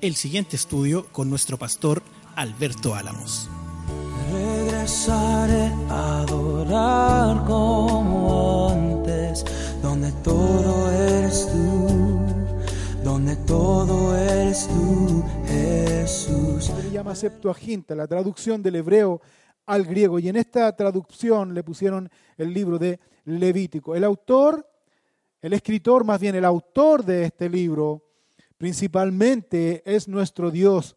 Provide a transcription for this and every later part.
el siguiente estudio con nuestro pastor Alberto Álamos. Regresaré a adorar como antes, donde todo eres tú, donde todo eres tú, Jesús. Se llama Septuaginta, la traducción del hebreo al griego, y en esta traducción le pusieron el libro de Levítico. El autor, el escritor, más bien el autor de este libro, principalmente es nuestro Dios,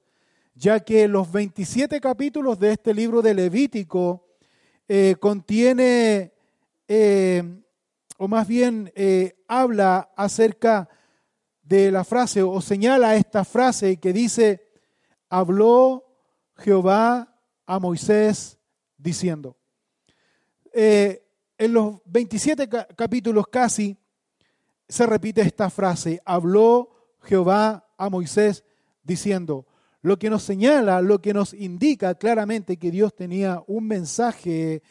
ya que los 27 capítulos de este libro de Levítico eh, contiene, eh, o más bien eh, habla acerca de la frase, o señala esta frase que dice, habló Jehová a Moisés diciendo. en los 27 capítulos casi se repite esta frase, habló Jehová a Moisés diciendo, lo que nos señala, lo que nos indica claramente que Dios tenía un mensaje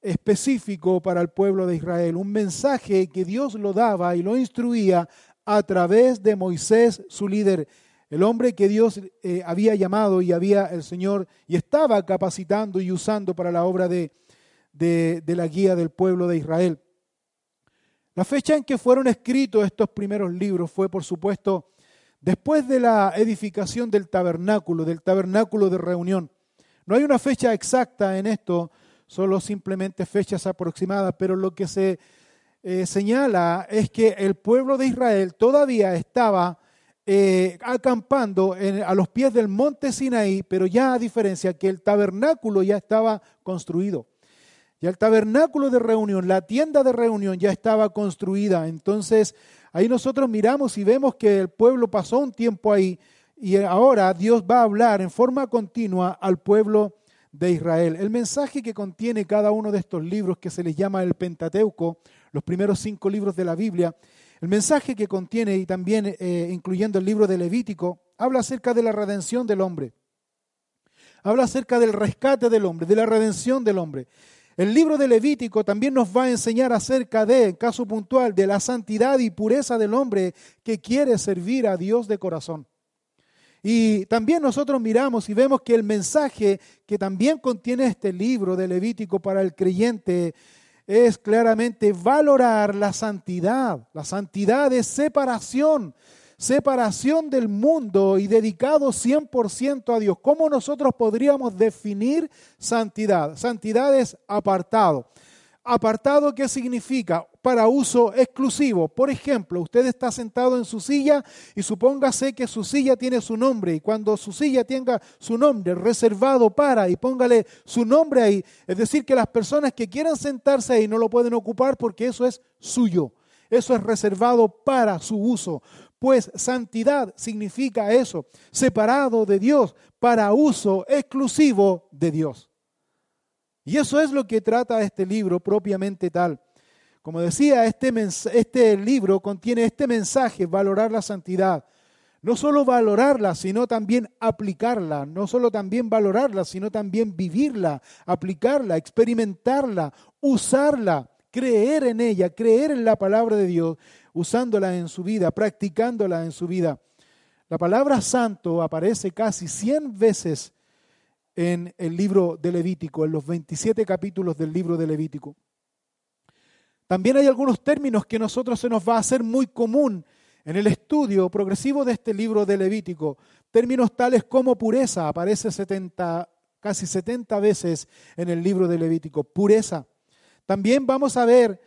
específico para el pueblo de Israel, un mensaje que Dios lo daba y lo instruía a través de Moisés, su líder, el hombre que Dios eh, había llamado y había el Señor y estaba capacitando y usando para la obra de, de, de la guía del pueblo de Israel. La fecha en que fueron escritos estos primeros libros fue, por supuesto, después de la edificación del tabernáculo, del tabernáculo de reunión. No hay una fecha exacta en esto, solo simplemente fechas aproximadas, pero lo que se eh, señala es que el pueblo de Israel todavía estaba eh, acampando en, a los pies del monte Sinaí, pero ya a diferencia que el tabernáculo ya estaba construido. El tabernáculo de reunión, la tienda de reunión ya estaba construida. Entonces ahí nosotros miramos y vemos que el pueblo pasó un tiempo ahí y ahora Dios va a hablar en forma continua al pueblo de Israel. El mensaje que contiene cada uno de estos libros que se les llama el Pentateuco, los primeros cinco libros de la Biblia, el mensaje que contiene y también eh, incluyendo el libro de Levítico, habla acerca de la redención del hombre. Habla acerca del rescate del hombre, de la redención del hombre. El libro de Levítico también nos va a enseñar acerca de, en caso puntual, de la santidad y pureza del hombre que quiere servir a Dios de corazón. Y también nosotros miramos y vemos que el mensaje que también contiene este libro de Levítico para el creyente es claramente valorar la santidad. La santidad es separación, separación del mundo y dedicado 100% a Dios. ¿Cómo nosotros podríamos definir santidad? Santidad es apartado. Apartado, ¿qué significa? Para uso exclusivo. Por ejemplo, usted está sentado en su silla y supóngase que su silla tiene su nombre y cuando su silla tenga su nombre reservado para y póngale su nombre ahí, es decir, que las personas que quieran sentarse ahí no lo pueden ocupar porque eso es suyo. Eso es reservado para su uso. Pues santidad significa eso, separado de Dios para uso exclusivo de Dios. Y eso es lo que trata este libro propiamente tal. Como decía, este, este libro contiene este mensaje, valorar la santidad. No solo valorarla, sino también aplicarla. No solo también valorarla, sino también vivirla, aplicarla, experimentarla, usarla, creer en ella, creer en la palabra de Dios usándola en su vida, practicándola en su vida. La palabra santo aparece casi 100 veces en el libro de Levítico, en los 27 capítulos del libro de Levítico. También hay algunos términos que a nosotros se nos va a hacer muy común en el estudio progresivo de este libro de Levítico. Términos tales como pureza, aparece 70, casi 70 veces en el libro de Levítico. Pureza. También vamos a ver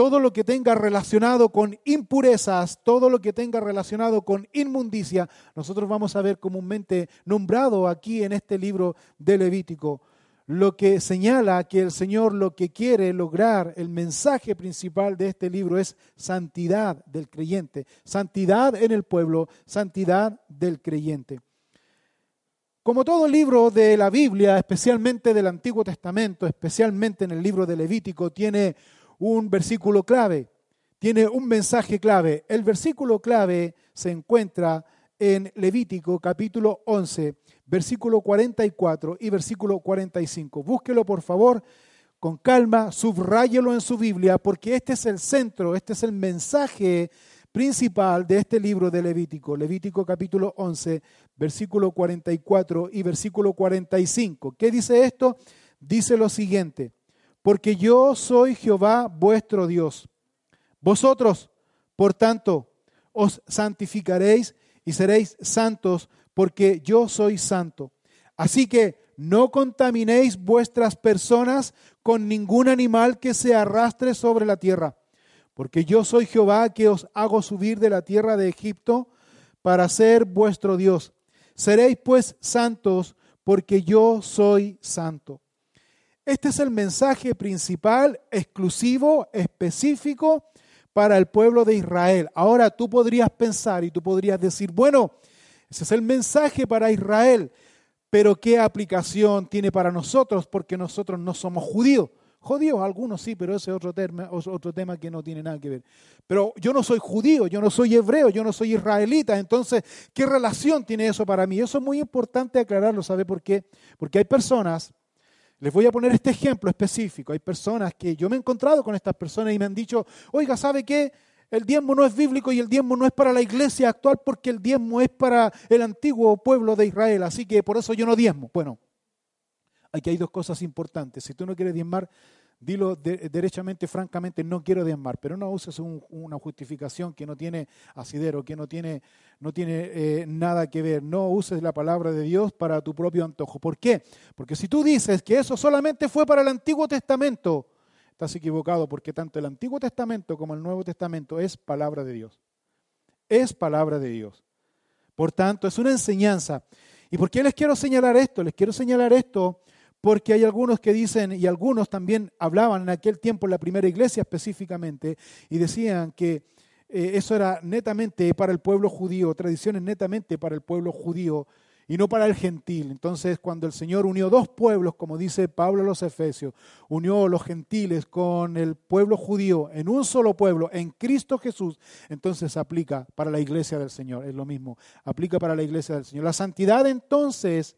todo lo que tenga relacionado con impurezas, todo lo que tenga relacionado con inmundicia, nosotros vamos a ver comúnmente nombrado aquí en este libro de Levítico, lo que señala que el Señor lo que quiere lograr, el mensaje principal de este libro es santidad del creyente, santidad en el pueblo, santidad del creyente. Como todo libro de la Biblia, especialmente del Antiguo Testamento, especialmente en el libro de Levítico, tiene un versículo clave, tiene un mensaje clave. El versículo clave se encuentra en Levítico capítulo 11, versículo 44 y versículo 45. Búsquelo por favor con calma, subráyelo en su Biblia, porque este es el centro, este es el mensaje principal de este libro de Levítico, Levítico capítulo 11, versículo 44 y versículo 45. ¿Qué dice esto? Dice lo siguiente, porque yo soy Jehová vuestro Dios. Vosotros, por tanto, os santificaréis y seréis santos, porque yo soy santo. Así que no contaminéis vuestras personas con ningún animal que se arrastre sobre la tierra porque yo soy Jehová que os hago subir de la tierra de Egipto para ser vuestro Dios. Seréis pues santos, porque yo soy santo. Este es el mensaje principal, exclusivo, específico para el pueblo de Israel. Ahora tú podrías pensar y tú podrías decir, bueno, ese es el mensaje para Israel, pero ¿qué aplicación tiene para nosotros? Porque nosotros no somos judíos. Judíos, algunos sí, pero ese es otro tema, otro tema que no tiene nada que ver. Pero yo no soy judío, yo no soy hebreo, yo no soy israelita, entonces, ¿qué relación tiene eso para mí? Eso es muy importante aclararlo, ¿sabe por qué? Porque hay personas, les voy a poner este ejemplo específico, hay personas que yo me he encontrado con estas personas y me han dicho, oiga, ¿sabe qué? El diezmo no es bíblico y el diezmo no es para la iglesia actual porque el diezmo es para el antiguo pueblo de Israel, así que por eso yo no diezmo. Bueno, Aquí hay dos cosas importantes. Si tú no quieres diezmar, dilo derechamente, francamente, no quiero diezmar, pero no uses una justificación que no tiene asidero, que no tiene, eh, nada que ver. No uses la palabra de Dios para tu propio antojo. ¿Por qué? Porque si tú dices que eso solamente fue para el Antiguo Testamento, estás equivocado, porque tanto el Antiguo Testamento como el Nuevo Testamento es palabra de Dios. Es palabra de Dios. Por tanto, es una enseñanza. ¿Y por qué les quiero señalar esto? Les quiero señalar esto porque hay algunos que dicen, y algunos también hablaban en aquel tiempo en la primera iglesia específicamente, y decían que eh, eso era netamente para el pueblo judío, tradiciones netamente para el pueblo judío y no para el gentil. Entonces, cuando el Señor unió dos pueblos, como dice Pablo a los Efesios, unió los gentiles con el pueblo judío en un solo pueblo, en Cristo Jesús, entonces aplica para la iglesia del Señor, es lo mismo, aplica para la iglesia del Señor. La santidad entonces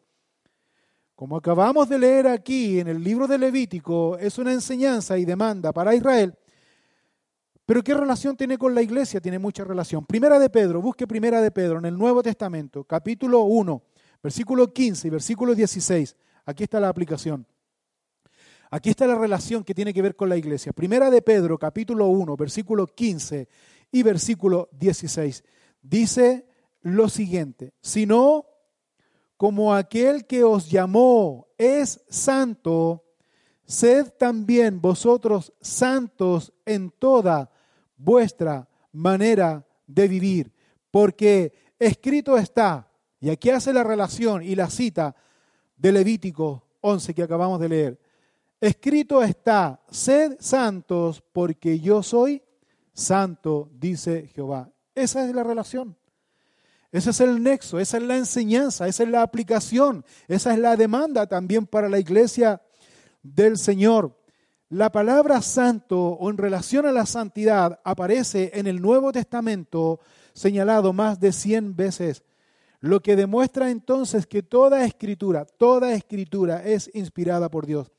como acabamos de leer aquí en el libro de Levítico, es una enseñanza y demanda para Israel. Pero ¿qué relación tiene con la iglesia? Tiene mucha relación. Primera de Pedro, busque Primera de Pedro en el Nuevo Testamento, capítulo 1, versículo 15 y versículo 16. Aquí está la aplicación. Aquí está la relación que tiene que ver con la iglesia. Primera de Pedro, capítulo 1, versículo 15 y versículo 16. Dice lo siguiente, si no como aquel que os llamó es santo, sed también vosotros santos en toda vuestra manera de vivir, porque escrito está, y aquí hace la relación y la cita de Levítico 11 que acabamos de leer, escrito está, sed santos porque yo soy santo, dice Jehová. Esa es la relación. Ese es el nexo, esa es la enseñanza, esa es la aplicación, esa es la demanda también para la iglesia del Señor. La palabra santo o en relación a la santidad aparece en el Nuevo Testamento señalado más de 100 veces, lo que demuestra entonces que toda escritura, toda escritura es inspirada por Dios.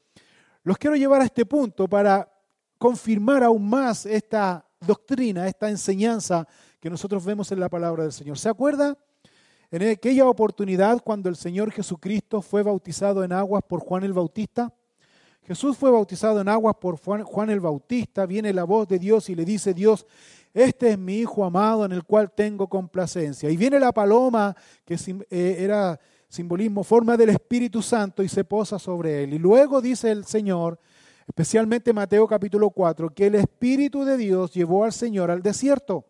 Los quiero llevar a este punto para confirmar aún más esta doctrina, esta enseñanza que nosotros vemos en la palabra del Señor. ¿Se acuerda? En aquella oportunidad cuando el Señor Jesucristo fue bautizado en aguas por Juan el Bautista. Jesús fue bautizado en aguas por Juan el Bautista. Viene la voz de Dios y le dice Dios, este es mi Hijo amado en el cual tengo complacencia. Y viene la paloma, que eh, era simbolismo, forma del Espíritu Santo y se posa sobre él. Y luego dice el Señor, especialmente Mateo capítulo 4, que el Espíritu de Dios llevó al Señor al desierto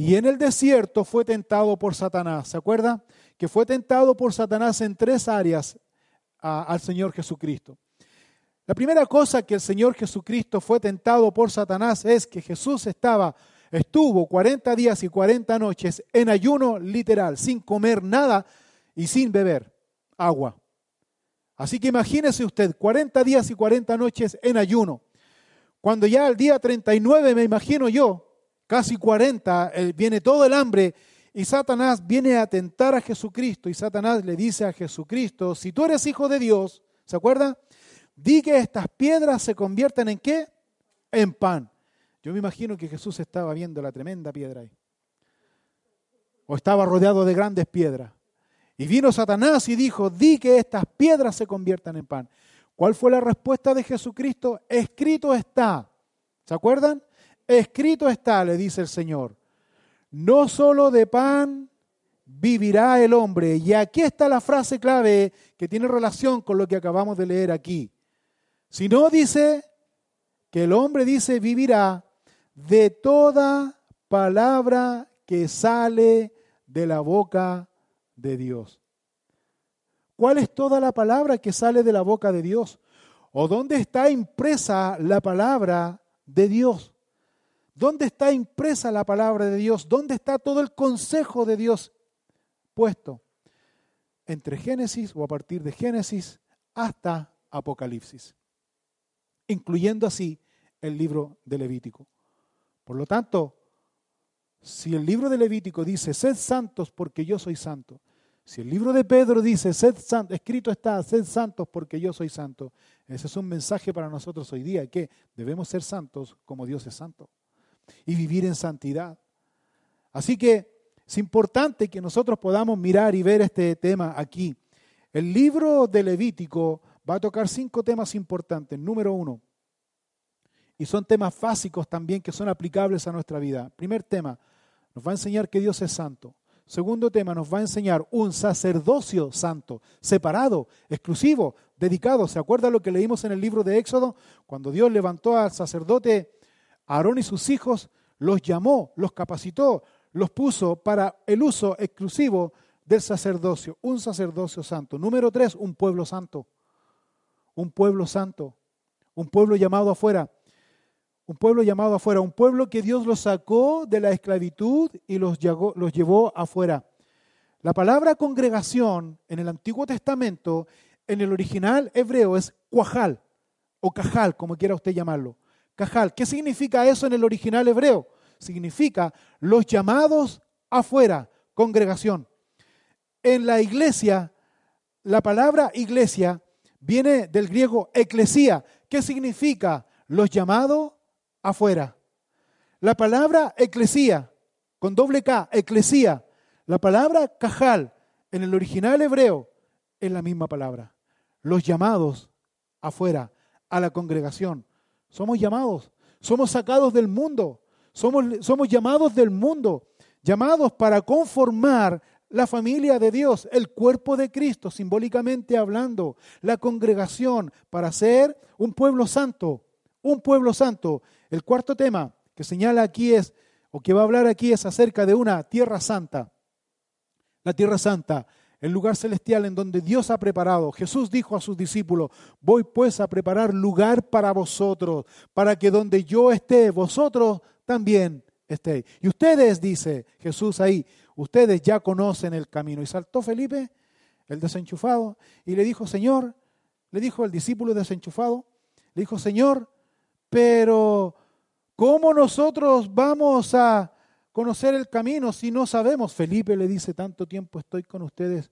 y en el desierto fue tentado por Satanás. ¿Se acuerda? Que fue tentado por Satanás en tres áreas al Señor Jesucristo. La primera cosa que el Señor Jesucristo fue tentado por Satanás es que Jesús estaba, estuvo 40 días y 40 noches en ayuno literal, sin comer nada y sin beber agua. Así que imagínese usted 40 días y 40 noches en ayuno. Cuando ya el día 39, me imagino yo, casi 40, viene todo el hambre y Satanás viene a tentar a Jesucristo y Satanás le dice a Jesucristo, si tú eres hijo de Dios, ¿se acuerda? Di que estas piedras se conviertan en qué? En pan. Yo me imagino que Jesús estaba viendo la tremenda piedra ahí. O estaba rodeado de grandes piedras. Y vino Satanás y dijo, di que estas piedras se conviertan en pan. ¿Cuál fue la respuesta de Jesucristo? Escrito está. ¿Se acuerdan? Escrito está, le dice el Señor. No solo de pan vivirá el hombre. Y aquí está la frase clave que tiene relación con lo que acabamos de leer aquí. Si no dice que el hombre dice vivirá de toda palabra que sale de la boca de Dios. ¿Cuál es toda la palabra que sale de la boca de Dios? ¿O dónde está impresa la palabra de Dios? ¿Dónde está impresa la palabra de Dios? ¿Dónde está todo el consejo de Dios puesto? Entre Génesis o a partir de Génesis hasta Apocalipsis, incluyendo así el libro de Levítico. Por lo tanto, si el libro de Levítico dice, sed santos porque yo soy santo, si el libro de Pedro dice, sed santos, escrito está, sed santos porque yo soy santo, ese es un mensaje para nosotros hoy día, que debemos ser santos como Dios es santo y vivir en santidad. Así que es importante que nosotros podamos mirar y ver este tema aquí. El libro de Levítico va a tocar cinco temas importantes. Número uno, y son temas básicos también que son aplicables a nuestra vida. Primer tema, nos va a enseñar que Dios es santo. Segundo tema, nos va a enseñar un sacerdocio santo, separado, exclusivo, dedicado. ¿Se acuerda lo que leímos en el libro de Éxodo? Cuando Dios levantó al sacerdote Aarón y sus hijos, los llamó, los capacitó, los puso para el uso exclusivo del sacerdocio, un sacerdocio santo. Número tres, un pueblo santo. Un pueblo santo. Un pueblo llamado afuera un pueblo llamado afuera, un pueblo que Dios los sacó de la esclavitud y los, llevó afuera. La palabra congregación en el Antiguo Testamento, en el original hebreo, es cuajal o cajal, como quiera usted llamarlo. Cajal. ¿Qué significa eso en el original hebreo? Significa los llamados afuera, congregación. En la iglesia, la palabra iglesia viene del griego eclesía. ¿Qué significa? Los llamados afuera. La palabra eclesía, con doble K, eclesía, la palabra cajal en el original hebreo es la misma palabra. Los llamados afuera, a la congregación. Somos llamados, somos sacados del mundo, somos, somos llamados del mundo, llamados para conformar la familia de Dios, el cuerpo de Cristo, simbólicamente hablando, la congregación, para ser un pueblo santo, un pueblo santo. El cuarto tema que señala aquí es, o que va a hablar aquí es acerca de una tierra santa. La tierra santa, el lugar celestial en donde Dios ha preparado. Jesús dijo a sus discípulos, voy pues a preparar lugar para vosotros, para que donde yo esté, vosotros también estéis. Y ustedes, dice Jesús ahí, ustedes ya conocen el camino. Y saltó Felipe, el desenchufado, y le dijo, Señor, le dijo el discípulo desenchufado, le dijo, Señor, pero, ¿cómo nosotros vamos a conocer el camino si no sabemos? Felipe le dice, tanto tiempo estoy con ustedes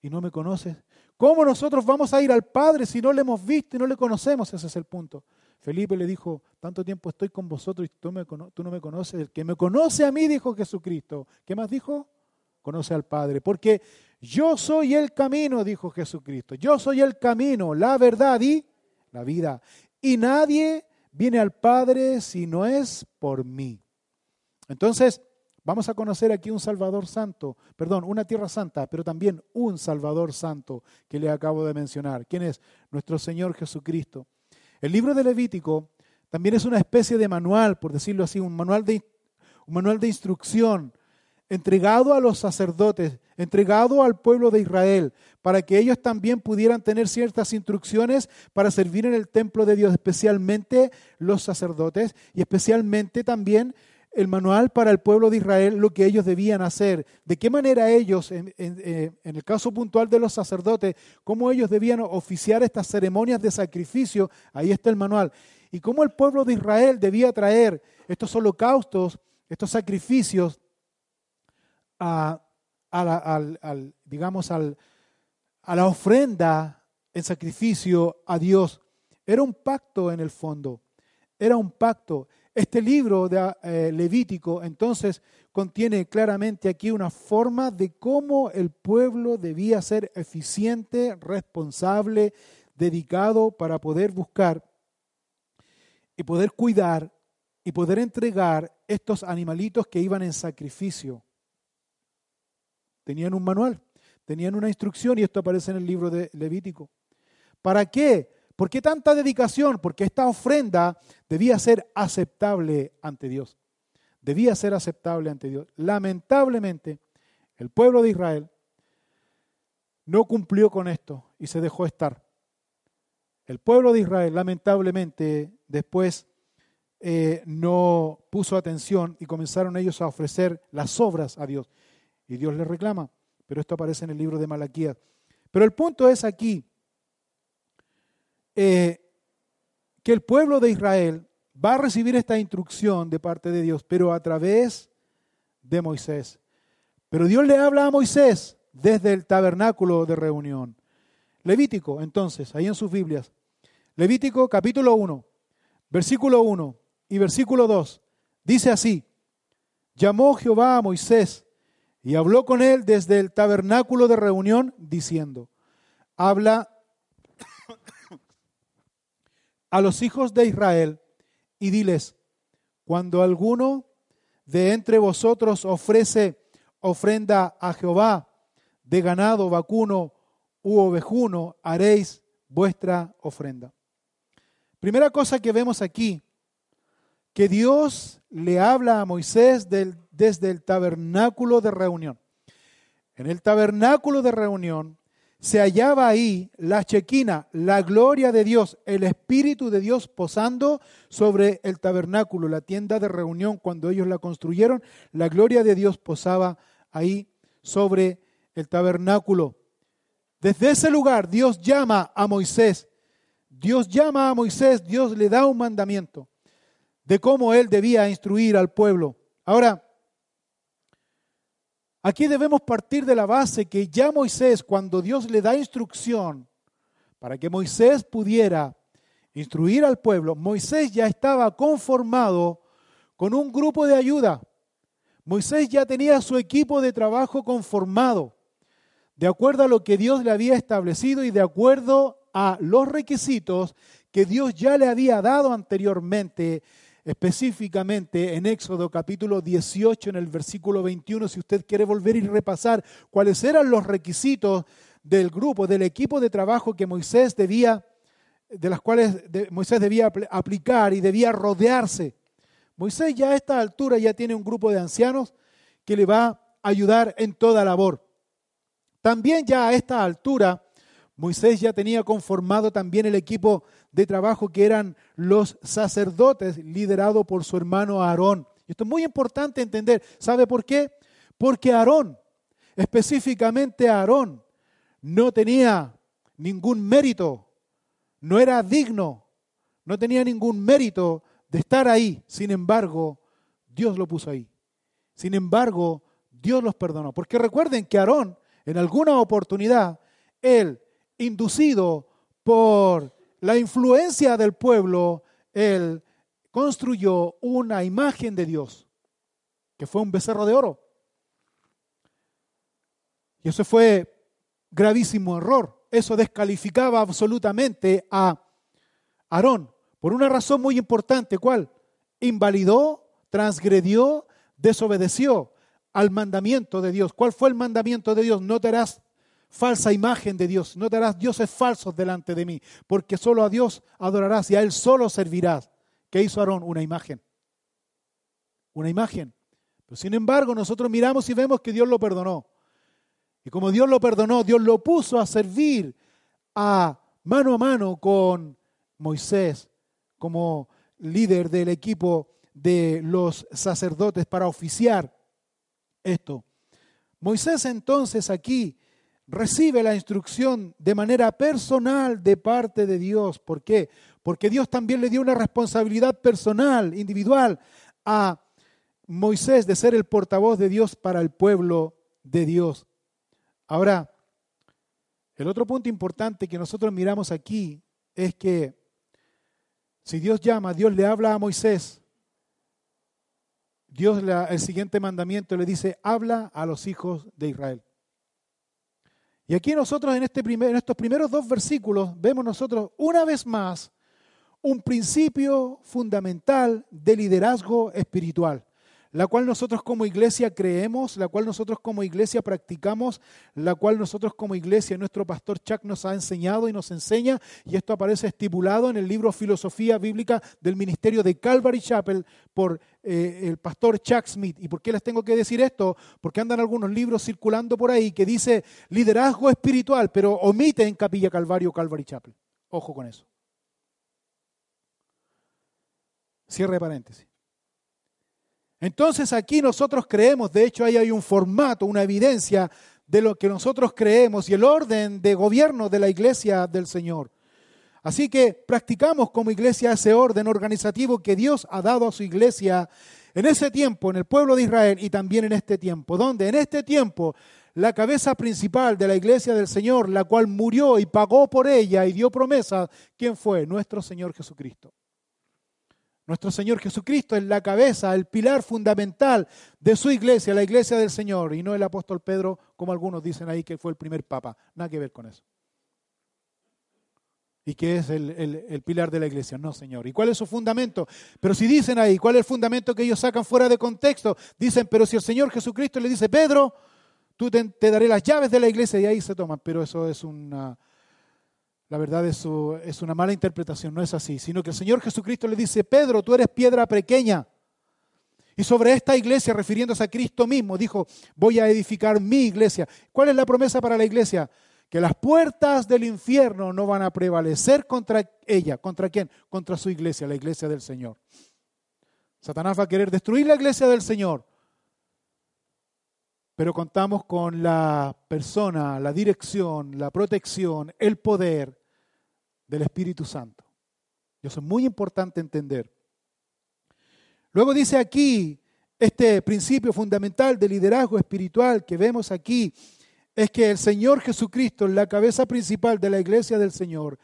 y no me conoces. ¿Cómo nosotros vamos a ir al Padre si no le hemos visto y no le conocemos? Ese es el punto. Felipe le dijo, tanto tiempo estoy con vosotros y tú, tú, no me conoces. El que me conoce a mí, dijo Jesucristo. ¿Qué más dijo? Conoce al Padre. Porque yo soy el camino, dijo Jesucristo. Yo soy el camino, la verdad y la vida. Y nadie viene al Padre si no es por mí. Entonces, vamos a conocer aquí un Salvador Santo, perdón, una tierra santa, pero también un Salvador Santo que le acabo de mencionar. ¿Quién es? Nuestro Señor Jesucristo. El libro de Levítico también es una especie de manual, por decirlo así, un manual de, un manual de instrucción entregado a los sacerdotes, entregado al pueblo de Israel, para que ellos también pudieran tener ciertas instrucciones para servir en el templo de Dios, especialmente los sacerdotes y especialmente también el manual para el pueblo de Israel, lo que ellos debían hacer, de qué manera ellos, en, el caso puntual de los sacerdotes, cómo ellos debían oficiar estas ceremonias de sacrificio, ahí está el manual, y cómo el pueblo de Israel debía traer estos holocaustos, estos sacrificios a, al, digamos, al, a la ofrenda en sacrificio a Dios. Era un pacto en el fondo, era un pacto. Este libro de eh, Levítico entonces contiene claramente aquí una forma de cómo el pueblo debía ser eficiente, responsable, dedicado para poder buscar y poder cuidar y poder entregar estos animalitos que iban en sacrificio. Tenían un manual, tenían una instrucción y esto aparece en el libro de Levítico. ¿Para qué? ¿Por qué tanta dedicación? Porque esta ofrenda debía ser aceptable ante Dios. Debía ser aceptable ante Dios. Lamentablemente, el pueblo de Israel no cumplió con esto y se dejó estar. El pueblo de Israel, lamentablemente, después eh, no puso atención y comenzaron ellos a ofrecer las obras a Dios. Y Dios les reclama, pero esto aparece en el libro de Malaquías. Pero el punto es aquí eh, que el pueblo de Israel va a recibir esta instrucción de parte de Dios, pero a través de Moisés. Pero Dios le habla a Moisés desde el tabernáculo de reunión. Levítico, entonces, ahí en sus Biblias. Levítico capítulo 1, versículo 1 y versículo 2. Dice así, llamó Jehová a Moisés y habló con él desde el tabernáculo de reunión, diciendo, habla a los hijos de Israel y diles, cuando alguno de entre vosotros ofrece ofrenda a Jehová de ganado, vacuno u ovejuno, haréis vuestra ofrenda. Primera cosa que vemos aquí, que Dios le habla a Moisés desde el tabernáculo de reunión. En el tabernáculo de reunión se hallaba ahí la chequina, la gloria de Dios, el Espíritu de Dios posando sobre el tabernáculo, la tienda de reunión. Cuando ellos la construyeron, la gloria de Dios posaba ahí sobre el tabernáculo. Desde ese lugar Dios llama a Moisés. Dios llama a Moisés, Dios le da un mandamiento de cómo él debía instruir al pueblo. Ahora, aquí debemos partir de la base que ya Moisés, cuando Dios le da instrucción para que Moisés pudiera instruir al pueblo, Moisés ya estaba conformado con un grupo de ayuda. Moisés ya tenía su equipo de trabajo conformado, de acuerdo a lo que Dios le había establecido y de acuerdo a los requisitos que Dios ya le había dado anteriormente específicamente en Éxodo capítulo 18, en el versículo 21, si usted quiere volver y repasar cuáles eran los requisitos del grupo, del equipo de trabajo que Moisés debía, de las cuales Moisés debía aplicar y debía rodearse. Moisés ya a esta altura ya tiene un grupo de ancianos que le va a ayudar en toda labor. También ya a esta altura Moisés ya tenía conformado también el equipo de trabajo que eran los sacerdotes, liderado por su hermano Aarón. Esto es muy importante entender. ¿Sabe por qué? Porque Aarón, específicamente Aarón, no tenía ningún mérito, no era digno, no tenía ningún mérito de estar ahí. Sin embargo, Dios lo puso ahí. Sin embargo, Dios los perdonó. Porque recuerden que Aarón, en alguna oportunidad, él inducido por la influencia del pueblo, él construyó una imagen de Dios, que fue un becerro de oro. Y eso fue gravísimo error. Eso descalificaba absolutamente a Aarón por una razón muy importante. ¿Cuál? Invalidó, transgredió, desobedeció al mandamiento de Dios. ¿Cuál fue el mandamiento de Dios? No te harás falsa imagen de Dios. No te harás dioses falsos delante de mí, porque solo a Dios adorarás y a Él solo servirás. ¿Qué hizo Aarón? Una imagen. Una imagen. Pero sin embargo, nosotros miramos y vemos que Dios lo perdonó. Y como Dios lo perdonó, Dios lo puso a servir a mano a mano con Moisés como líder del equipo de los sacerdotes para oficiar esto. Moisés entonces aquí recibe la instrucción de manera personal de parte de Dios. ¿Por qué? Porque Dios también le dio una responsabilidad personal, individual, a Moisés de ser el portavoz de Dios para el pueblo de Dios. Ahora, el otro punto importante que nosotros miramos aquí es que si Dios llama, Dios le habla a Moisés, Dios el siguiente mandamiento le dice, habla a los hijos de Israel. Y aquí nosotros en, este en estos primeros dos versículos vemos nosotros una vez más un principio fundamental de liderazgo espiritual la cual nosotros como iglesia creemos, la cual nosotros como iglesia practicamos, la cual nosotros como iglesia, nuestro pastor Chuck nos ha enseñado y nos enseña, y esto aparece estipulado en el libro Filosofía Bíblica del Ministerio de Calvary Chapel por eh, el pastor Chuck Smith. ¿Y por qué les tengo que decir esto? Porque andan algunos libros circulando por ahí que dice liderazgo espiritual, pero omite en Capilla Calvario Calvary Chapel. Ojo con eso. Cierre paréntesis. Entonces aquí nosotros creemos, de hecho ahí hay un formato, una evidencia de lo que nosotros creemos y el orden de gobierno de la iglesia del Señor. Así que practicamos como iglesia ese orden organizativo que Dios ha dado a su iglesia en ese tiempo, en el pueblo de Israel y también en este tiempo, donde en este tiempo la cabeza principal de la iglesia del Señor, la cual murió y pagó por ella y dio promesa, ¿quién fue? Nuestro Señor Jesucristo. Nuestro Señor Jesucristo es la cabeza, el pilar fundamental de su iglesia, la iglesia del Señor, y no el apóstol Pedro, como algunos dicen ahí que fue el primer papa. Nada que ver con eso. ¿Y qué es el, el, pilar de la iglesia? No, Señor. ¿Y cuál es su fundamento? Pero si dicen ahí, ¿cuál es el fundamento que ellos sacan fuera de contexto? Dicen, pero si el Señor Jesucristo le dice, Pedro, tú te, te daré las llaves de la iglesia y ahí se toman. Pero eso es una, la verdad es, es una mala interpretación, no es así, sino que el Señor Jesucristo le dice, Pedro, tú eres piedra pequeña. Y sobre esta iglesia, refiriéndose a Cristo mismo, dijo, voy a edificar mi iglesia. ¿Cuál es la promesa para la iglesia? Que las puertas del infierno no van a prevalecer contra ella. ¿Contra quién? Contra su iglesia, la iglesia del Señor. Satanás va a querer destruir la iglesia del Señor. Pero contamos con la persona, la dirección, la protección, el poder del Espíritu Santo. Y eso es muy importante entender. Luego dice aquí, este principio fundamental de liderazgo espiritual que vemos aquí, es que el Señor Jesucristo, la cabeza principal de la iglesia del Señor,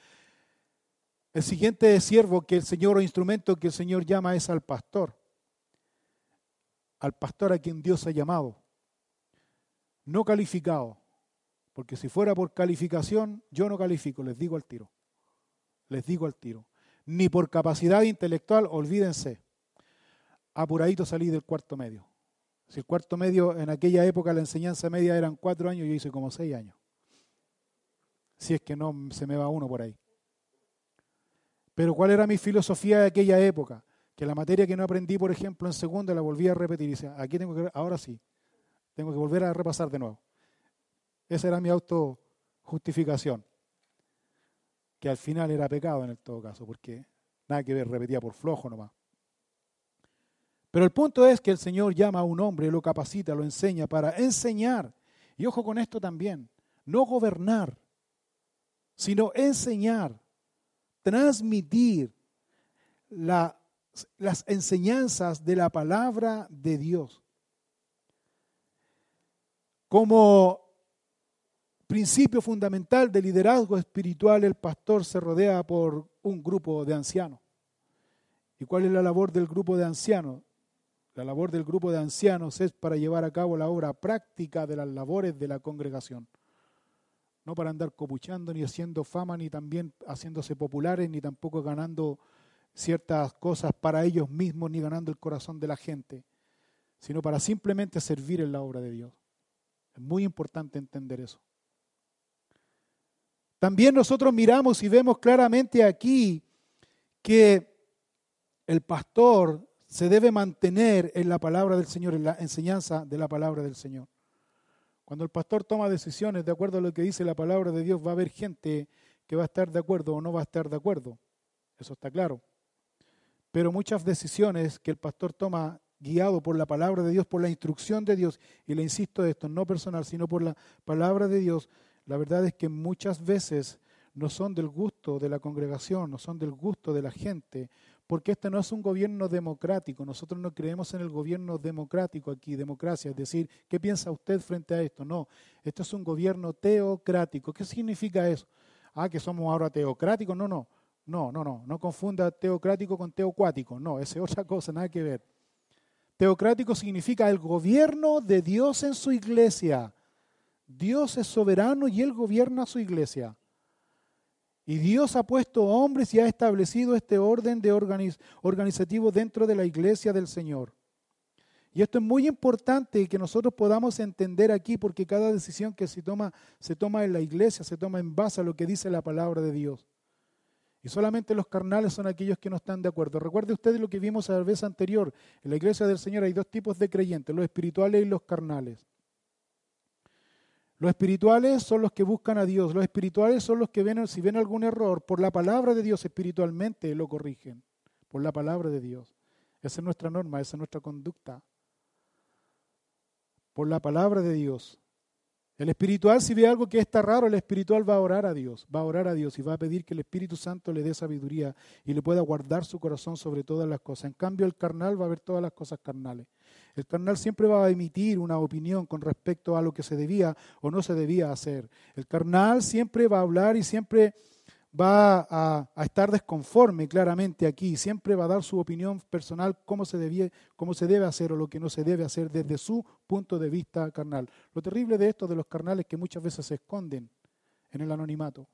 el siguiente siervo que el Señor o instrumento que el Señor llama es al pastor, al pastor a quien Dios ha llamado, no calificado, porque si fuera por calificación, yo no califico, les digo al tiro les digo al tiro. Ni por capacidad intelectual, olvídense. Apuradito salí del cuarto medio. Si el cuarto medio, en aquella época la enseñanza media eran cuatro años, yo hice como seis años. Si es que no se me va uno por ahí. Pero ¿cuál era mi filosofía de aquella época? Que la materia que no aprendí, por ejemplo, en segunda la volví a repetir. Y dice, aquí tengo que, ahora sí, tengo que volver a repasar de nuevo. Esa era mi autojustificación que al final era pecado en el todo caso, porque nada que ver, repetía por flojo nomás. Pero el punto es que el Señor llama a un hombre, lo capacita, lo enseña para enseñar. Y ojo con esto también, no gobernar, sino enseñar, transmitir las enseñanzas de la palabra de Dios. Como principio fundamental de liderazgo espiritual, el pastor se rodea por un grupo de ancianos. ¿Y cuál es la labor del grupo de ancianos? La labor del grupo de ancianos es para llevar a cabo la obra práctica de las labores de la congregación. No para andar copuchando, ni haciendo fama, ni también haciéndose populares, ni tampoco ganando ciertas cosas para ellos mismos, ni ganando el corazón de la gente, sino para simplemente servir en la obra de Dios. Es muy importante entender eso. También nosotros miramos y vemos claramente aquí que el pastor se debe mantener en la palabra del Señor, en la enseñanza de la palabra del Señor. Cuando el pastor toma decisiones de acuerdo a lo que dice la palabra de Dios, va a haber gente que va a estar de acuerdo o no va a estar de acuerdo. Eso está claro. pero muchas decisiones que el pastor toma guiado por la palabra de Dios, por la instrucción de Dios, y le insisto esto, no personal, sino por la palabra de Dios, la verdad es que muchas veces no son del gusto de la congregación, no son del gusto de la gente, porque este no es un gobierno democrático. Nosotros no creemos en el gobierno democrático aquí, democracia, es decir, ¿qué piensa usted frente a esto? No, esto es un gobierno teocrático. ¿Qué significa eso? Ah, que somos ahora teocráticos. No, no, no, no, no, no confunda teocrático con teocuático. No, esa es otra cosa, nada que ver. Teocrático significa el gobierno de Dios en su iglesia. Dios es soberano y Él gobierna su iglesia. Y Dios ha puesto hombres y ha establecido este orden de organizativo dentro de la iglesia del Señor. Y esto es muy importante que nosotros podamos entender aquí porque cada decisión que se toma se toma en la iglesia, se toma en base a lo que dice la palabra de Dios. Y solamente los carnales son aquellos que no están de acuerdo. Recuerde usted lo que vimos a la vez anterior. En la iglesia del Señor hay dos tipos de creyentes, los espirituales y los carnales. Los espirituales son los que buscan a Dios. Los espirituales son los que ven, si ven algún error, por la palabra de Dios espiritualmente lo corrigen. Por la palabra de Dios. Esa es nuestra norma, esa es nuestra conducta. Por la palabra de Dios. El espiritual, si ve algo que está raro, el espiritual va a orar a Dios, va a orar a Dios y va a pedir que el Espíritu Santo le dé sabiduría y le pueda guardar su corazón sobre todas las cosas. En cambio, el carnal va a ver todas las cosas carnales. El carnal siempre va a emitir una opinión con respecto a lo que se debía o no se debía hacer. El carnal siempre va a hablar y siempre va a, estar desconforme claramente aquí, siempre va a dar su opinión personal cómo se, debía, cómo se debe hacer o lo que no se debe hacer desde su punto de vista carnal. Lo terrible de esto de los carnales es que muchas veces se esconden en el anonimato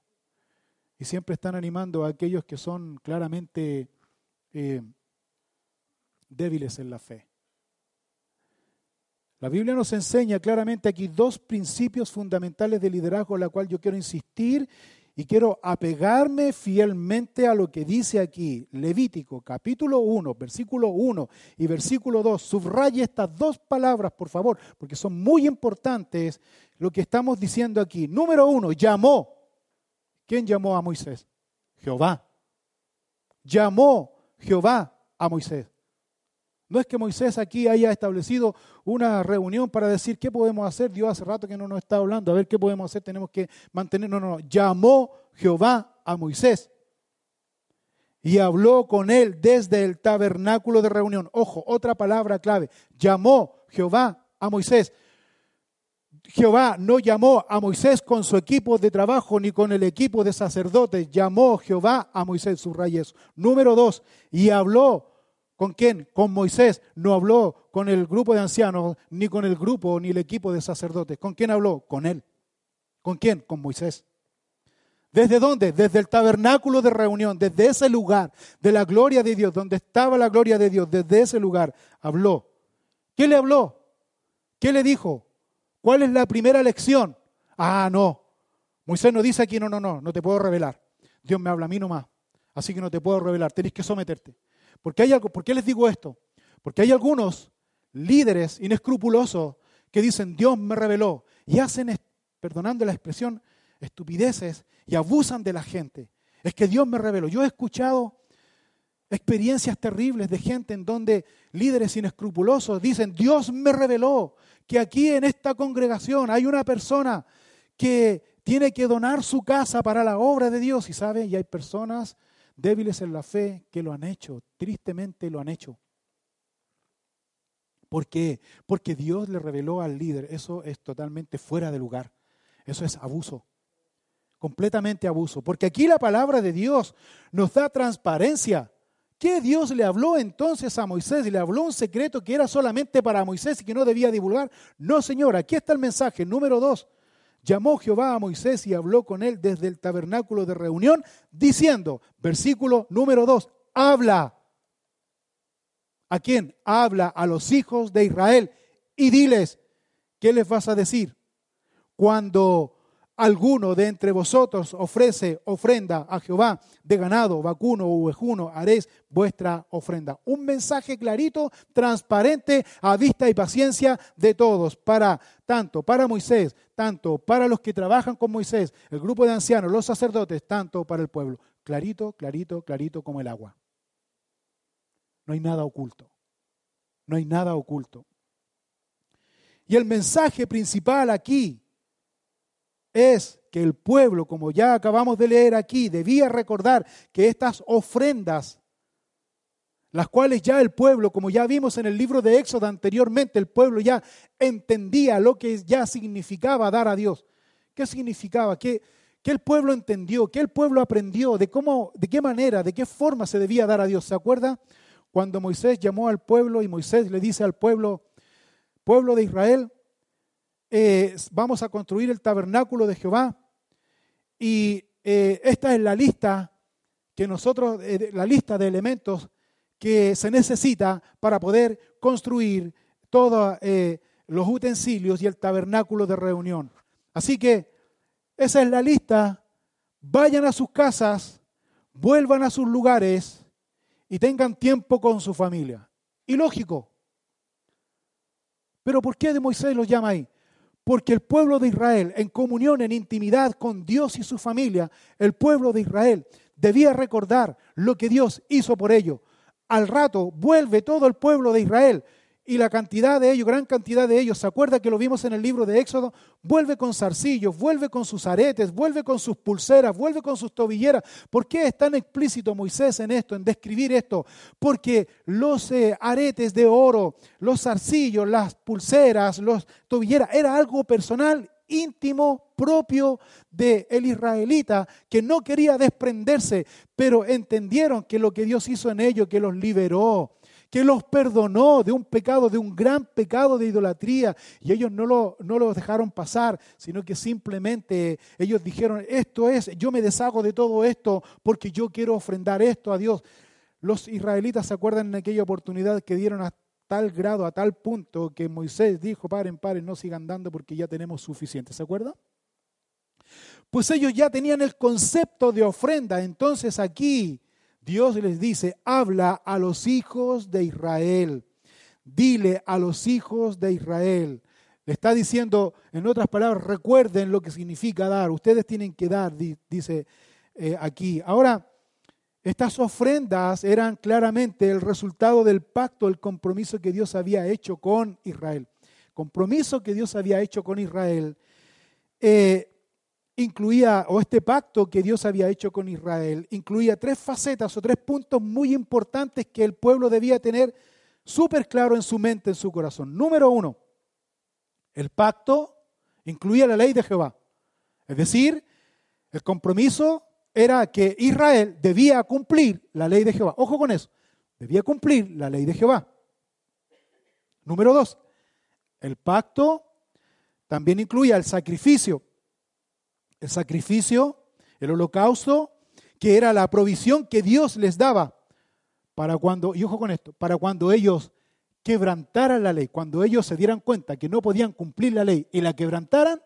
y siempre están animando a aquellos que son claramente eh, débiles en la fe. La Biblia nos enseña claramente aquí dos principios fundamentales de liderazgo, la cual yo quiero insistir y quiero apegarme fielmente a lo que dice aquí, Levítico capítulo 1, versículo 1 y versículo 2. Subraye estas dos palabras, por favor, porque son muy importantes lo que estamos diciendo aquí. Número uno, llamó. ¿Quién llamó a Moisés? Jehová. Llamó Jehová a Moisés. No es que Moisés aquí haya establecido una reunión para decir qué podemos hacer. Dios hace rato que no nos está hablando. A ver qué podemos hacer. Tenemos que mantener. No, no, no. Llamó Jehová a Moisés y habló con él desde el tabernáculo de reunión. Ojo, otra palabra clave. Llamó Jehová a Moisés. Jehová no llamó a Moisés con su equipo de trabajo ni con el equipo de sacerdotes. Llamó Jehová a Moisés, subrayes. Número dos, y habló ¿Con quién? Con Moisés. No habló con el grupo de ancianos, ni con el grupo, ni el equipo de sacerdotes. ¿Con quién habló? Con él. ¿Con quién? Con Moisés. ¿Desde dónde? Desde el tabernáculo de reunión, desde ese lugar de la gloria de Dios, donde estaba la gloria de Dios, desde ese lugar habló. ¿Qué le habló? ¿Qué le dijo? ¿Cuál es la primera lección? Ah, no. Moisés no dice aquí, no, no, no, no te puedo revelar. Dios me habla a mí nomás. Así que no te puedo revelar, tenés que someterte. ¿Por qué, hay algo, ¿Por qué les digo esto? Porque hay algunos líderes inescrupulosos que dicen, Dios me reveló, y hacen, perdonando la expresión, estupideces y abusan de la gente. Es que Dios me reveló. Yo he escuchado experiencias terribles de gente en donde líderes inescrupulosos dicen, Dios me reveló que aquí en esta congregación hay una persona que tiene que donar su casa para la obra de Dios. Y sabe, y hay personas débiles en la fe que lo han hecho, tristemente lo han hecho. ¿Por qué? Porque Dios le reveló al líder. Eso es totalmente fuera de lugar. Eso es abuso. Completamente abuso. Porque aquí la palabra de Dios nos da transparencia. ¿Qué Dios le habló entonces a Moisés? ¿Le habló un secreto que era solamente para Moisés y que no debía divulgar? No, Señor. Aquí está el mensaje. Número dos. Llamó Jehová a Moisés y habló con él desde el tabernáculo de reunión, diciendo, versículo número 2, habla. ¿A quién? Habla a los hijos de Israel y diles, ¿qué les vas a decir? Cuando alguno de entre vosotros ofrece ofrenda a Jehová de ganado, vacuno o ovejuno, haréis vuestra ofrenda. Un mensaje clarito, transparente, a vista y paciencia de todos, para tanto para Moisés, tanto para los que trabajan con Moisés, el grupo de ancianos, los sacerdotes, tanto para el pueblo. Clarito, clarito, clarito como el agua. No hay nada oculto. No hay nada oculto. Y el mensaje principal aquí es que el pueblo, como ya acabamos de leer aquí, debía recordar que estas ofrendas, las cuales ya el pueblo, como ya vimos en el libro de Éxodo anteriormente, el pueblo ya entendía lo que ya significaba dar a Dios. ¿Qué significaba? ¿Qué, el pueblo entendió? ¿Qué el pueblo aprendió? ¿De cómo, de qué manera, de qué forma se debía dar a Dios? ¿Se acuerda? Cuando Moisés llamó al pueblo y Moisés le dice al pueblo, pueblo de Israel, eh, vamos a construir el tabernáculo de Jehová. Y eh, esta es la lista que nosotros, eh, la lista de elementos que se necesita para poder construir todos los utensilios y el tabernáculo de reunión. Así que esa es la lista. Vayan a sus casas, vuelvan a sus lugares y tengan tiempo con su familia. Y lógico. Pero ¿por qué de Moisés los llama ahí? Porque el pueblo de Israel, en comunión, en intimidad con Dios y su familia, el pueblo de Israel debía recordar lo que Dios hizo por ellos. Al rato vuelve todo el pueblo de Israel y la cantidad de ellos, gran cantidad de ellos, ¿se acuerda que lo vimos en el libro de Éxodo? Vuelve con zarcillos, vuelve con sus aretes, vuelve con sus pulseras, vuelve con sus tobilleras. ¿Por qué es tan explícito Moisés en esto, en describir esto? Porque los eh, aretes de oro, los zarcillos, las pulseras, los tobilleras, era algo personal íntimo propio del el israelita que no quería desprenderse, pero entendieron que lo que Dios hizo en ellos, que los liberó, que los perdonó de un pecado, de un gran pecado de idolatría. Y ellos no lo, no dejaron pasar, sino que simplemente ellos dijeron, esto es, yo me deshago de todo esto porque yo quiero ofrendar esto a Dios. Los israelitas se acuerdan en aquella oportunidad que dieron a tal grado, a tal punto, que Moisés dijo, paren, paren, no sigan dando porque ya tenemos suficiente. ¿Se acuerdan? Pues ellos ya tenían el concepto de ofrenda. Entonces aquí Dios les dice, habla a los hijos de Israel. Dile a los hijos de Israel. Le está diciendo, en otras palabras, recuerden lo que significa dar. Ustedes tienen que dar, dice eh, aquí. Ahora, estas ofrendas eran claramente el resultado del pacto, el compromiso que Dios había hecho con Israel. Compromiso que Dios había hecho con Israel. Eh, incluía, o este pacto que Dios había hecho con Israel, incluía tres facetas o tres puntos muy importantes que el pueblo debía tener súper claro en su mente, en su corazón. Número uno, el pacto incluía la ley de Jehová. Es decir, el compromiso era que Israel debía cumplir la ley de Jehová. Ojo con eso, debía cumplir la ley de Jehová. Número dos, el pacto también incluía el sacrificio el sacrificio, el holocausto, que era la provisión que Dios les daba para cuando, y ojo con esto, para cuando ellos quebrantaran la ley, cuando ellos se dieran cuenta que no podían cumplir la ley y la quebrantaran,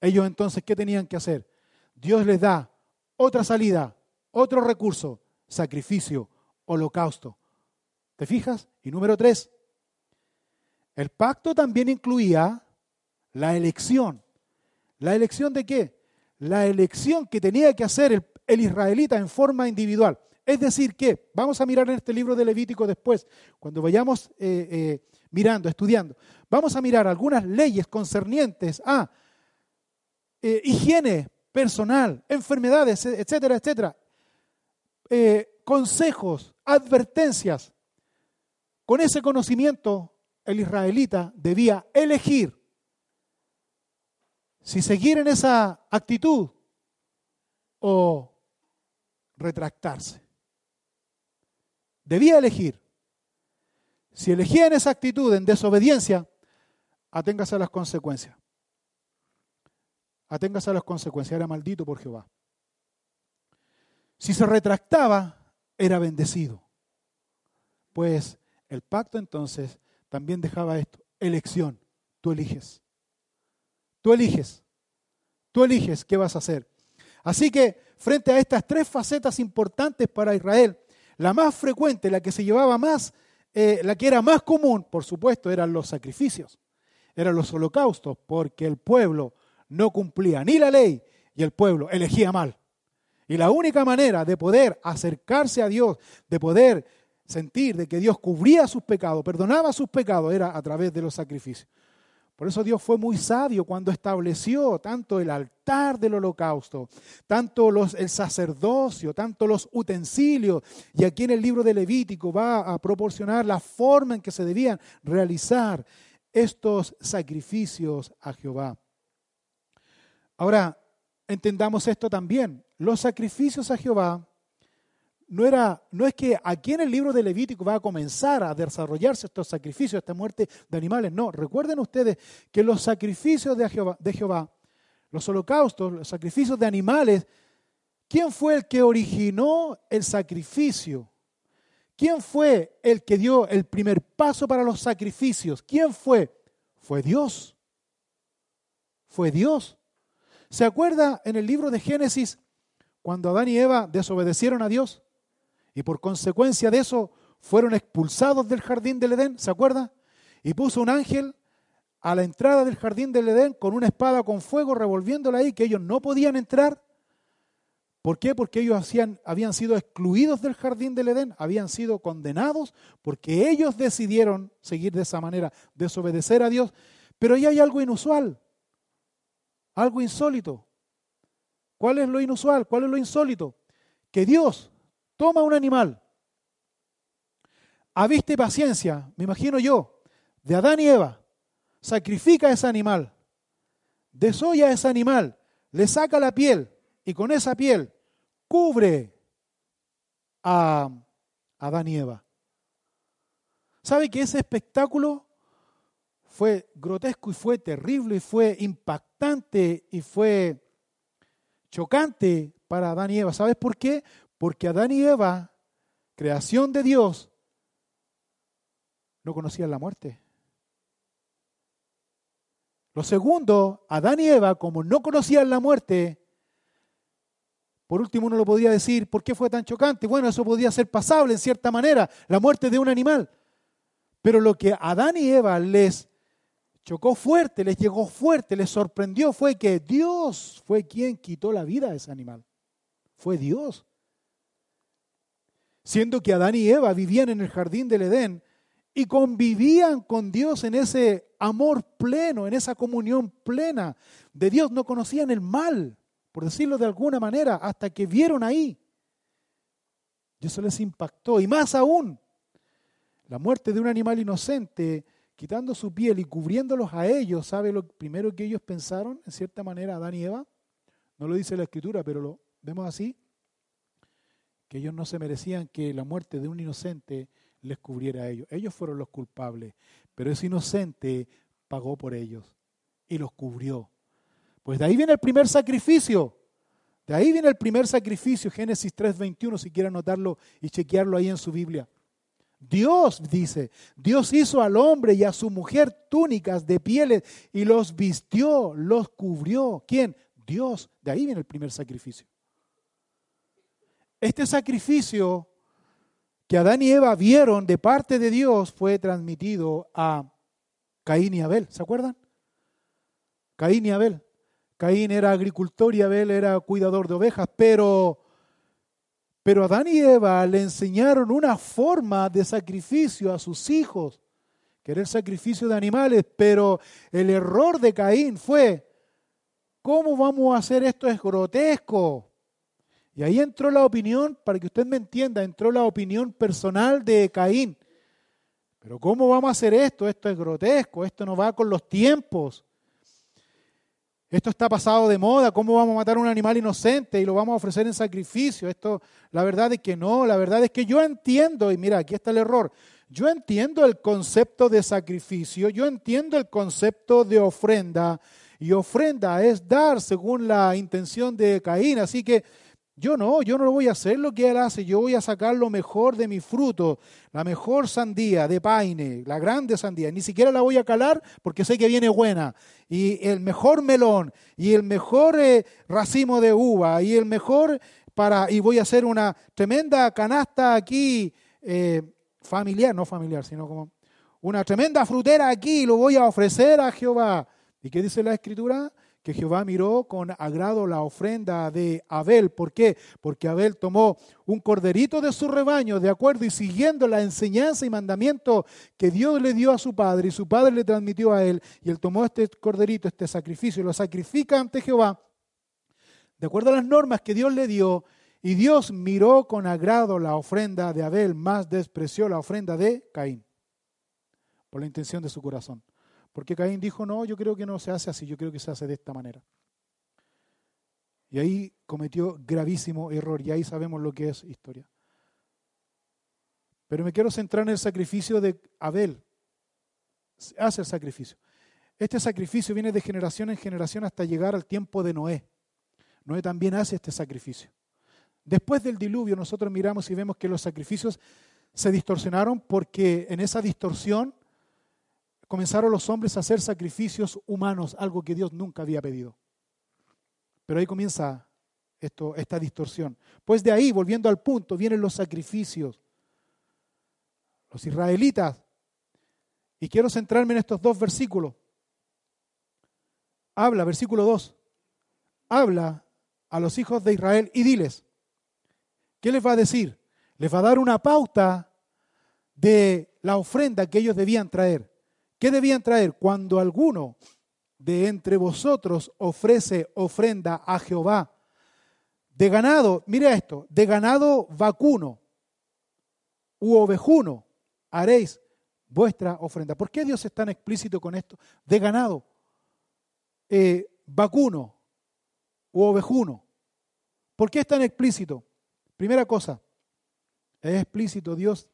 ellos entonces, ¿qué tenían que hacer? Dios les da otra salida, otro recurso, sacrificio, holocausto. ¿Te fijas? Y número tres, el pacto también incluía la elección. ¿La elección de qué? La elección que tenía que hacer el, israelita en forma individual. Es decir, que vamos a mirar en este libro de Levítico después, cuando vayamos eh, eh, mirando, estudiando, vamos a mirar algunas leyes concernientes a eh, higiene personal, enfermedades, etcétera, etcétera, consejos, advertencias. Con ese conocimiento, el israelita debía elegir si seguir en esa actitud o retractarse. Debía elegir. Si elegía en esa actitud, en desobediencia, aténgase a las consecuencias. Aténgase a las consecuencias. Era maldito por Jehová. Si se retractaba, era bendecido. Pues el pacto entonces también dejaba esto. Elección. Tú eliges. Tú eliges. Tú eliges qué vas a hacer. Así que frente a estas tres facetas importantes para Israel, la más frecuente, la que se llevaba más, eh, la que era más común, por supuesto, eran los sacrificios, eran los holocaustos, porque el pueblo no cumplía ni la ley y el pueblo elegía mal. Y la única manera de poder acercarse a Dios, de poder sentir de que Dios cubría sus pecados, perdonaba sus pecados, era a través de los sacrificios. Por eso Dios fue muy sabio cuando estableció tanto el altar del holocausto, tanto los, el sacerdocio, tanto los utensilios. Y aquí en el libro de Levítico va a proporcionar la forma en que se debían realizar estos sacrificios a Jehová. Ahora, entendamos esto también. Los sacrificios a Jehová no, era, no es que aquí en el libro de Levítico va a comenzar a desarrollarse estos sacrificios, esta muerte de animales. No, recuerden ustedes que los sacrificios de Jehová, de Jehová, los holocaustos, los sacrificios de animales, ¿quién fue el que originó el sacrificio? ¿Quién fue el que dio el primer paso para los sacrificios? ¿Quién fue? Fue Dios. Fue Dios. ¿Se acuerda en el libro de Génesis cuando Adán y Eva desobedecieron a Dios? Y por consecuencia de eso fueron expulsados del jardín del Edén, ¿se acuerda? Y puso un ángel a la entrada del jardín del Edén con una espada con fuego revolviéndola ahí, que ellos no podían entrar. ¿Por qué? Porque ellos habían sido excluidos del jardín del Edén, habían sido condenados porque ellos decidieron seguir de esa manera, desobedecer a Dios. Pero ahí hay algo inusual, algo insólito. ¿Cuál es lo inusual? ¿Cuál es lo insólito? Que Dios toma un animal, aviste paciencia, me imagino yo, de Adán y Eva, sacrifica ese animal, desolla ese animal, le saca la piel y con esa piel cubre a Adán y Eva. ¿Sabe que ese espectáculo fue grotesco y fue terrible y fue impactante y fue chocante para Adán y Eva? ¿Sabes por qué? Porque Adán y Eva, creación de Dios, no conocían la muerte. Lo segundo, Adán y Eva, como no conocían la muerte, por último uno lo podría decir, ¿por qué fue tan chocante? Bueno, eso podía ser pasable en cierta manera, la muerte de un animal. Pero lo que Adán y Eva les chocó fuerte, les llegó fuerte, les sorprendió fue que Dios fue quien quitó la vida de ese animal. Fue Dios siendo que Adán y Eva vivían en el jardín del Edén y convivían con Dios en ese amor pleno, en esa comunión plena de Dios, no conocían el mal, por decirlo de alguna manera, hasta que vieron ahí. Y eso les impactó. Y más aún, la muerte de un animal inocente, quitando su piel y cubriéndolos a ellos, ¿sabe lo primero que ellos pensaron, en cierta manera, Adán y Eva? No lo dice la escritura, pero lo vemos así que ellos no se merecían que la muerte de un inocente les cubriera a ellos. Ellos fueron los culpables, pero ese inocente pagó por ellos y los cubrió. Pues de ahí viene el primer sacrificio. De ahí viene el primer sacrificio, Génesis 3:21, si quiere anotarlo y chequearlo ahí en su Biblia. Dios dice, Dios hizo al hombre y a su mujer túnicas de pieles y los vistió, los cubrió. ¿Quién? Dios. De ahí viene el primer sacrificio. Este sacrificio que Adán y Eva vieron de parte de Dios fue transmitido a Caín y Abel. ¿Se acuerdan? Caín y Abel. Caín era agricultor y Abel era cuidador de ovejas, pero, pero Adán y Eva le enseñaron una forma de sacrificio a sus hijos, que era el sacrificio de animales, pero el error de Caín fue, ¿cómo vamos a hacer esto? Es grotesco. Y ahí entró la opinión, para que usted me entienda, entró la opinión personal de Caín. Pero ¿cómo vamos a hacer esto? Esto es grotesco, esto no va con los tiempos. Esto está pasado de moda, ¿cómo vamos a matar a un animal inocente y lo vamos a ofrecer en sacrificio? Esto, la verdad es que no, la verdad es que yo entiendo, y mira, aquí está el error, yo entiendo el concepto de sacrificio, yo entiendo el concepto de ofrenda, y ofrenda es dar según la intención de Caín, así que yo no, yo no voy a hacer lo que él hace, yo voy a sacar lo mejor de mi fruto, la mejor sandía de paine, la grande sandía, ni siquiera la voy a calar porque sé que viene buena, y el mejor melón, y el mejor eh, racimo de uva, y el mejor para, y voy a hacer una tremenda canasta aquí, eh, familiar, no familiar, sino como una tremenda frutera aquí, lo voy a ofrecer a Jehová. ¿Y qué dice la escritura? Que Jehová miró con agrado la ofrenda de Abel. ¿Por qué? Porque Abel tomó un corderito de su rebaño, de acuerdo, y siguiendo la enseñanza y mandamiento que Dios le dio a su padre y su padre le transmitió a él, y él tomó este corderito, este sacrificio, y lo sacrifica ante Jehová, de acuerdo a las normas que Dios le dio, y Dios miró con agrado la ofrenda de Abel, más despreció la ofrenda de Caín, por la intención de su corazón. Porque Caín dijo, no, yo creo que no se hace así, yo creo que se hace de esta manera. Y ahí cometió gravísimo error, y ahí sabemos lo que es historia. Pero me quiero centrar en el sacrificio de Abel. Hace el sacrificio. Este sacrificio viene de generación en generación hasta llegar al tiempo de Noé. Noé también hace este sacrificio. Después del diluvio nosotros miramos y vemos que los sacrificios se distorsionaron porque en esa distorsión comenzaron los hombres a hacer sacrificios humanos, algo que Dios nunca había pedido. Pero ahí comienza esta distorsión. Pues de ahí, volviendo al punto, vienen los sacrificios. Los israelitas. Y quiero centrarme en estos dos versículos. Habla, versículo 2. Habla a los hijos de Israel y diles, ¿qué les va a decir? Les va a dar una pauta de la ofrenda que ellos debían traer. ¿Qué debían traer? Cuando alguno de entre vosotros ofrece ofrenda a Jehová de ganado, mire esto, de ganado vacuno u ovejuno, haréis vuestra ofrenda. ¿Por qué Dios es tan explícito con esto? De ganado, eh, vacuno u ovejuno. ¿Por qué es tan explícito? Primera cosa, es explícito Dios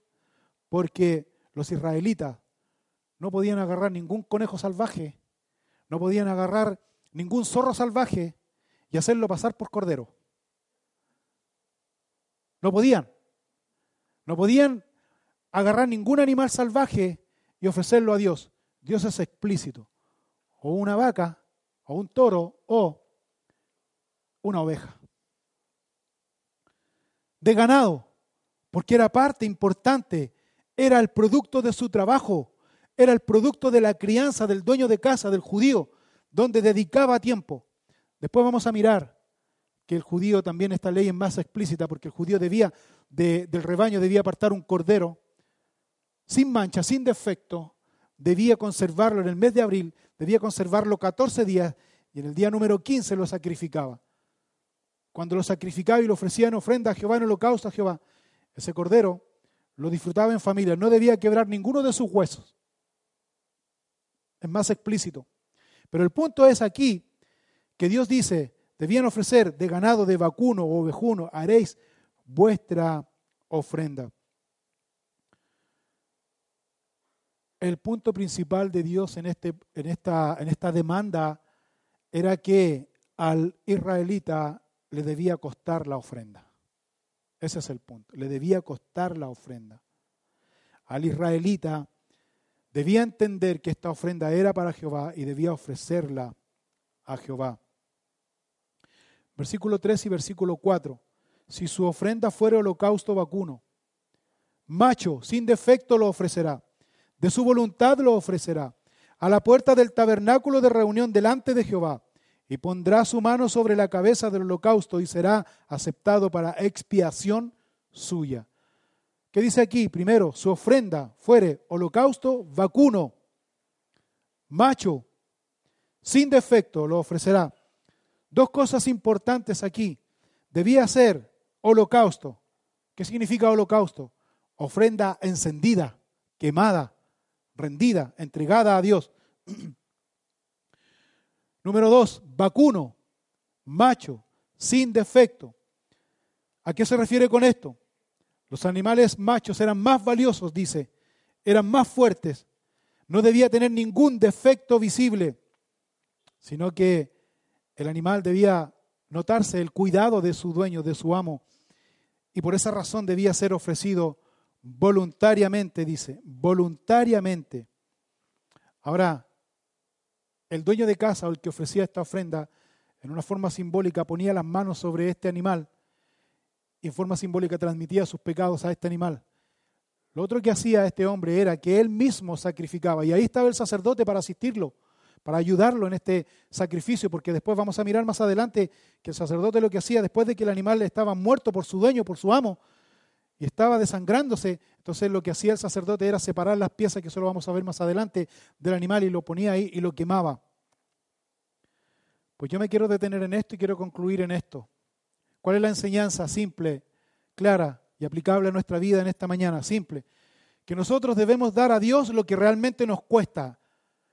porque los israelitas no podían agarrar ningún conejo salvaje, no podían agarrar ningún zorro salvaje y hacerlo pasar por cordero. No podían. No podían agarrar ningún animal salvaje y ofrecerlo a Dios. Dios es explícito. O una vaca, o un toro, o una oveja. De ganado, porque era parte importante, era el producto de su trabajo era el producto de la crianza del dueño de casa, del judío, donde dedicaba tiempo. Después vamos a mirar que el judío también esta ley es más explícita porque el judío debía del rebaño debía apartar un cordero sin mancha, sin defecto, debía conservarlo en el mes de abril, debía conservarlo 14 días y en el día número 15 lo sacrificaba. Cuando lo sacrificaba y lo ofrecía en ofrenda a Jehová, en holocausto a Jehová, ese cordero lo disfrutaba en familia, no debía quebrar ninguno de sus huesos es más explícito. Pero el punto es aquí que Dios dice, debían ofrecer de ganado, de vacuno o ovejuno, haréis vuestra ofrenda. El punto principal de Dios en, este, en, esta, en esta demanda era que al israelita le debía costar la ofrenda. Ese es el punto. Le debía costar la ofrenda. Al israelita debía entender que esta ofrenda era para Jehová y debía ofrecerla a Jehová. Versículo 3 y versículo 4. Si su ofrenda fuera holocausto vacuno, macho, sin defecto lo ofrecerá, de su voluntad lo ofrecerá, a la puerta del tabernáculo de reunión delante de Jehová, y pondrá su mano sobre la cabeza del holocausto y será aceptado para expiación suya. ¿Qué dice aquí? Primero, su ofrenda fuere holocausto vacuno, macho, sin defecto, lo ofrecerá. Dos cosas importantes aquí. Debía ser holocausto. ¿Qué significa holocausto? Ofrenda encendida, quemada, rendida, entregada a Dios. Número dos, vacuno, macho, sin defecto. ¿A qué se refiere con esto? Los animales machos eran más valiosos, dice, eran más fuertes, no debía tener ningún defecto visible, sino que el animal debía notarse el cuidado de su dueño, de su amo, y por esa razón debía ser ofrecido voluntariamente, dice, voluntariamente. Ahora, el dueño de casa o el que ofrecía esta ofrenda, en una forma simbólica, ponía las manos sobre este animal en forma simbólica transmitía sus pecados a este animal. Lo otro que hacía este hombre era que él mismo sacrificaba, y ahí estaba el sacerdote para asistirlo, para ayudarlo en este sacrificio, porque después vamos a mirar más adelante que el sacerdote lo que hacía después de que el animal estaba muerto por su dueño, por su amo, y estaba desangrándose, entonces lo que hacía el sacerdote era separar las piezas, que eso lo vamos a ver más adelante, del animal y lo ponía ahí y lo quemaba. Pues yo me quiero detener en esto y quiero concluir en esto. ¿Cuál es la enseñanza simple, clara y aplicable a nuestra vida en esta mañana? Simple. Que nosotros debemos dar a Dios lo que realmente nos cuesta.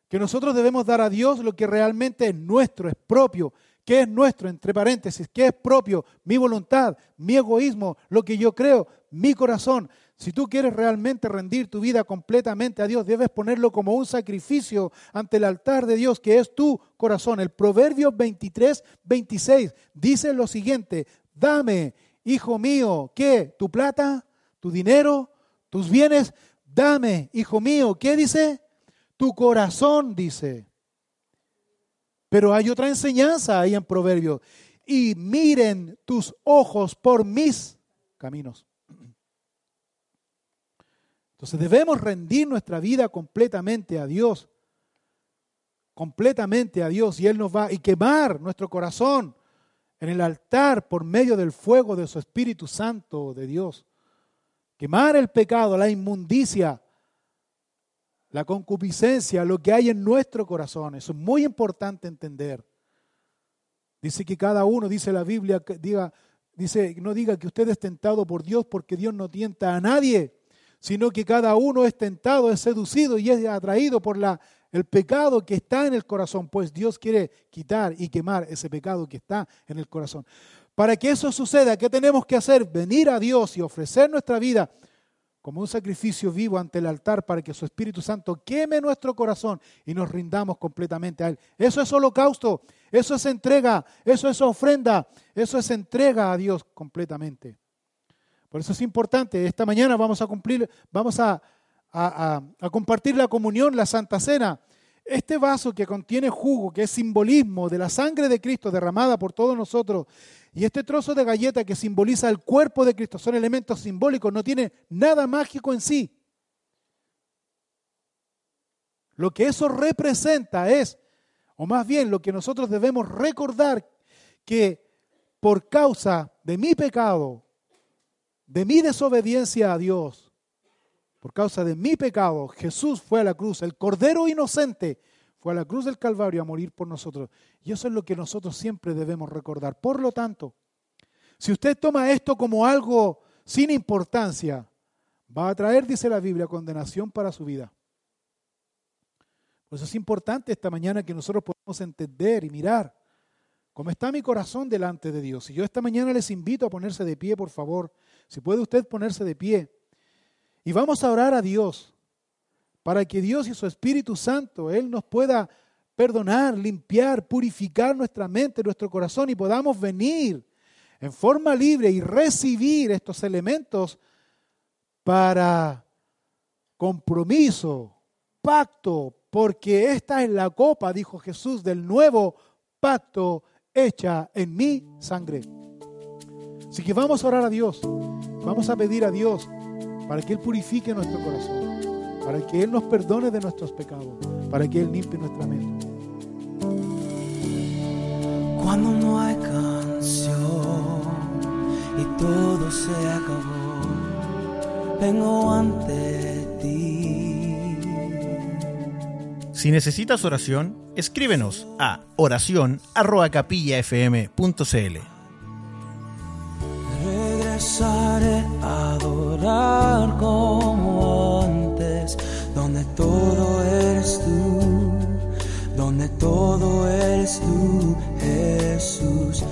Que nosotros debemos dar a Dios lo que realmente es nuestro, es propio. ¿Qué es nuestro? Entre paréntesis, ¿qué es propio? Mi voluntad, mi egoísmo, lo que yo creo, mi corazón. Si tú quieres realmente rendir tu vida completamente a Dios, debes ponerlo como un sacrificio ante el altar de Dios, que es tu corazón. El Proverbio 23, 26 dice lo siguiente, dame, hijo mío, ¿qué? ¿Tu plata? ¿Tu dinero? ¿Tus bienes? Dame, hijo mío, ¿qué dice? Tu corazón, dice. Pero hay otra enseñanza ahí en Proverbio. Y miren tus ojos por mis caminos. Entonces debemos rendir nuestra vida completamente a Dios, completamente a Dios, y Él nos va a quemar nuestro corazón en el altar por medio del fuego de su Espíritu Santo de Dios. Quemar el pecado, la inmundicia, la concupiscencia, lo que hay en nuestro corazón. Eso es muy importante entender. Dice que cada uno, dice la Biblia, diga, dice, no diga que usted es tentado por Dios porque Dios no tienta a nadie sino que cada uno es tentado, es seducido y es atraído por la, el pecado que está en el corazón, pues Dios quiere quitar y quemar ese pecado que está en el corazón. Para que eso suceda, ¿qué tenemos que hacer? Venir a Dios y ofrecer nuestra vida como un sacrificio vivo ante el altar para que su Espíritu Santo queme nuestro corazón y nos rindamos completamente a Él. Eso es holocausto, eso es entrega, eso es ofrenda, eso es entrega a Dios completamente. Por eso es importante. Esta mañana vamos a cumplir, vamos a, compartir la comunión, la Santa Cena. Este vaso que contiene jugo, que es simbolismo de la sangre de Cristo derramada por todos nosotros, y este trozo de galleta que simboliza el cuerpo de Cristo, son elementos simbólicos, no tiene nada mágico en sí. Lo que eso representa es, o más bien lo que nosotros debemos recordar, que por causa de mi pecado, de mi desobediencia a Dios, por causa de mi pecado, Jesús fue a la cruz, el Cordero inocente fue a la cruz del Calvario a morir por nosotros. Y eso es lo que nosotros siempre debemos recordar. Por lo tanto, si usted toma esto como algo sin importancia, va a traer, dice la Biblia, condenación para su vida. Por eso es importante esta mañana que nosotros podamos entender y mirar cómo está mi corazón delante de Dios. Y yo esta mañana les invito a ponerse de pie, por favor. Si puede usted ponerse de pie. Y vamos a orar a Dios para que Dios y su Espíritu Santo, Él nos pueda perdonar, limpiar, purificar nuestra mente, nuestro corazón y podamos venir en forma libre y recibir estos elementos para compromiso, pacto, porque esta es la copa, dijo Jesús, del nuevo pacto hecha en mi sangre. Así que vamos a orar a Dios, vamos a pedir a Dios para que Él purifique nuestro corazón, para que Él nos perdone de nuestros pecados, para que Él limpie nuestra mente. Cuando no hay canción y todo se acabó, vengo ante ti. Si necesitas oración, escríbenos a oración@capillafm.cl como antes, donde todo eres tú, donde todo eres tú, Jesús